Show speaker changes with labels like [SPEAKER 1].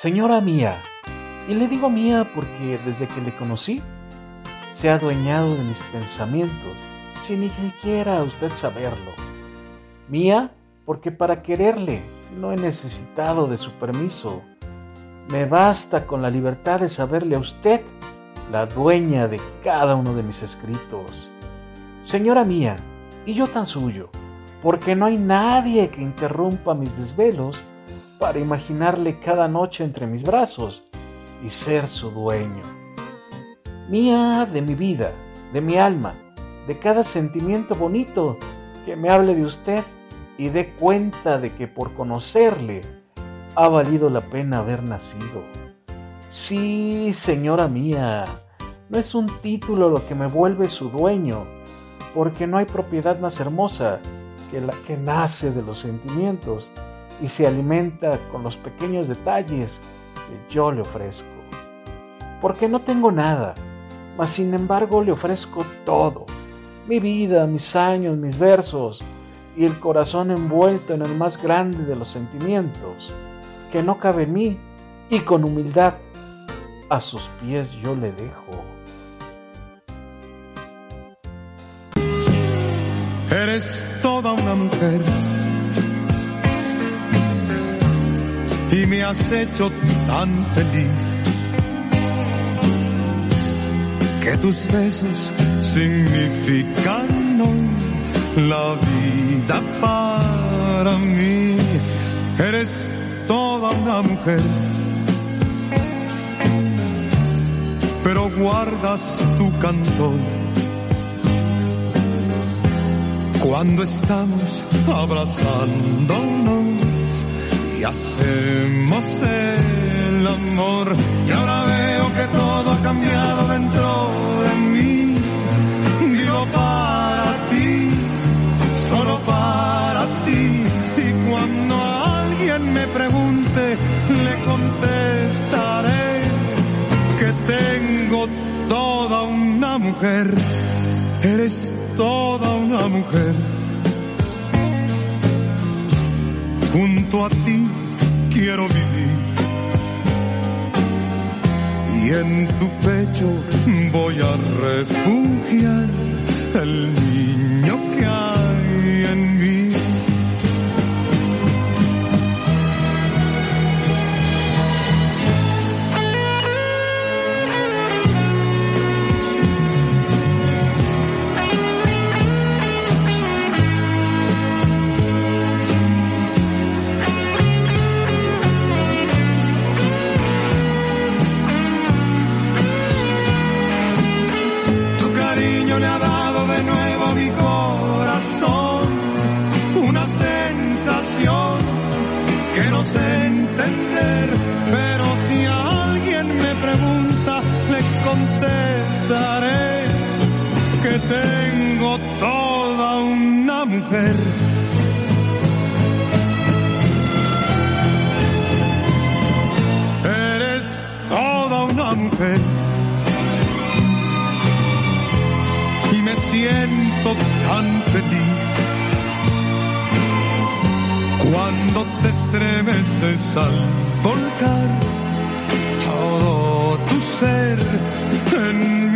[SPEAKER 1] Señora mía, y le digo mía porque desde que le conocí, se ha adueñado de mis pensamientos, sin ni siquiera usted saberlo. Mía, porque para quererle no he necesitado de su permiso. Me basta con la libertad de saberle a usted la dueña de cada uno de mis escritos. Señora mía, y yo tan suyo, porque no hay nadie que interrumpa mis desvelos para imaginarle cada noche entre mis brazos y ser su dueño. Mía de mi vida, de mi alma, de cada sentimiento bonito que me hable de usted y dé cuenta de que por conocerle ha valido la pena haber nacido. Sí, señora mía, no es un título lo que me vuelve su dueño, porque no hay propiedad más hermosa que la que nace de los sentimientos y se alimenta con los pequeños detalles que yo le ofrezco. Porque no tengo nada, mas sin embargo le ofrezco todo, mi vida, mis años, mis versos y el corazón envuelto en el más grande de los sentimientos, que no cabe en mí, y con humildad a sus pies yo le dejo.
[SPEAKER 2] Eres toda una mujer y me has hecho tan feliz que tus besos significan hoy la vida para mí. Eres toda una mujer, pero guardas tu cantor cuando estamos abrazándonos y hacemos el amor. Y ahora veo que todo ha cambiado dentro de mí. Vivo para ti, solo para ti. Y cuando alguien me pregunte, le contestaré que tengo toda una mujer. Eres toda una mujer. Junto a ti quiero vivir. Y en tu pecho voy a refugiar el niño que hay corazón una sensación que no sé entender, pero si alguien me pregunta, le contestaré que tengo toda una mujer. Eres toda una mujer. Siento tan feliz. Cuando te estremeces al volcar todo tu ser en